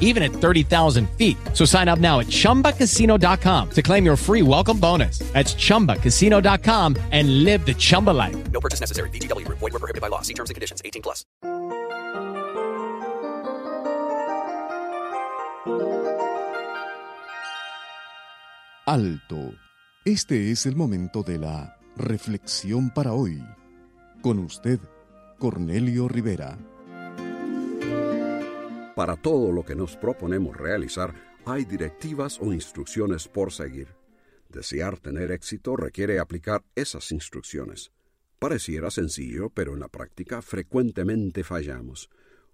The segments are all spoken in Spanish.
even at 30,000 feet. So sign up now at ChumbaCasino.com to claim your free welcome bonus. That's ChumbaCasino.com and live the Chumba life. No purchase necessary. VGW. Void were prohibited by law. See terms and conditions. 18 plus. Alto. Este es el momento de la reflexión para hoy. Con usted, Cornelio Rivera. Para todo lo que nos proponemos realizar, hay directivas o instrucciones por seguir. Desear tener éxito requiere aplicar esas instrucciones. Pareciera sencillo, pero en la práctica frecuentemente fallamos.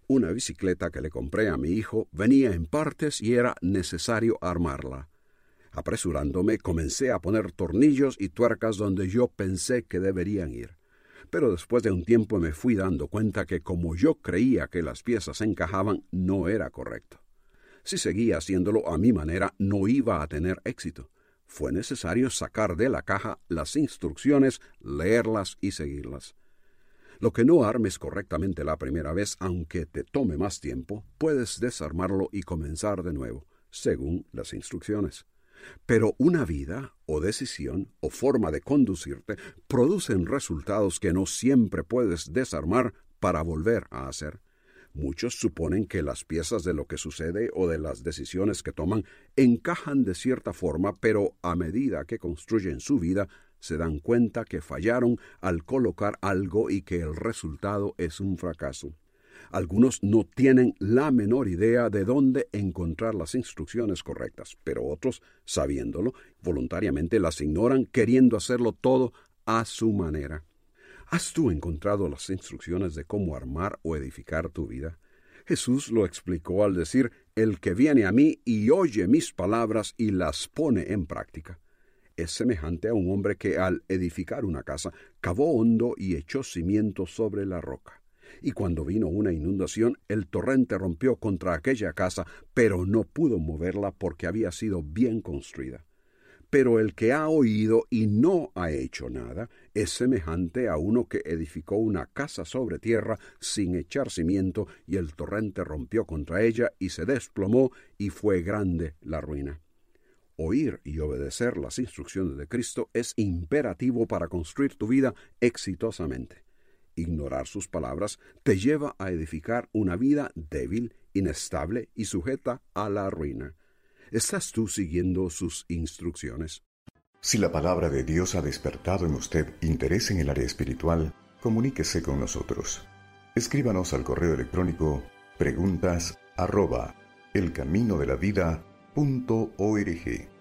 Una bicicleta que le compré a mi hijo venía en partes y era necesario armarla. Apresurándome, comencé a poner tornillos y tuercas donde yo pensé que deberían ir pero después de un tiempo me fui dando cuenta que como yo creía que las piezas encajaban, no era correcto. Si seguía haciéndolo a mi manera, no iba a tener éxito. Fue necesario sacar de la caja las instrucciones, leerlas y seguirlas. Lo que no armes correctamente la primera vez, aunque te tome más tiempo, puedes desarmarlo y comenzar de nuevo, según las instrucciones. Pero una vida, o decisión, o forma de conducirte producen resultados que no siempre puedes desarmar para volver a hacer. Muchos suponen que las piezas de lo que sucede o de las decisiones que toman encajan de cierta forma, pero a medida que construyen su vida, se dan cuenta que fallaron al colocar algo y que el resultado es un fracaso. Algunos no tienen la menor idea de dónde encontrar las instrucciones correctas, pero otros, sabiéndolo, voluntariamente las ignoran, queriendo hacerlo todo a su manera. ¿Has tú encontrado las instrucciones de cómo armar o edificar tu vida? Jesús lo explicó al decir, El que viene a mí y oye mis palabras y las pone en práctica. Es semejante a un hombre que al edificar una casa cavó hondo y echó cimiento sobre la roca y cuando vino una inundación el torrente rompió contra aquella casa, pero no pudo moverla porque había sido bien construida. Pero el que ha oído y no ha hecho nada es semejante a uno que edificó una casa sobre tierra sin echar cimiento, y el torrente rompió contra ella y se desplomó, y fue grande la ruina. Oír y obedecer las instrucciones de Cristo es imperativo para construir tu vida exitosamente. Ignorar sus palabras te lleva a edificar una vida débil, inestable y sujeta a la ruina. ¿Estás tú siguiendo sus instrucciones? Si la palabra de Dios ha despertado en usted interés en el área espiritual, comuníquese con nosotros. Escríbanos al correo electrónico preguntas arroba elcaminodelavida.org.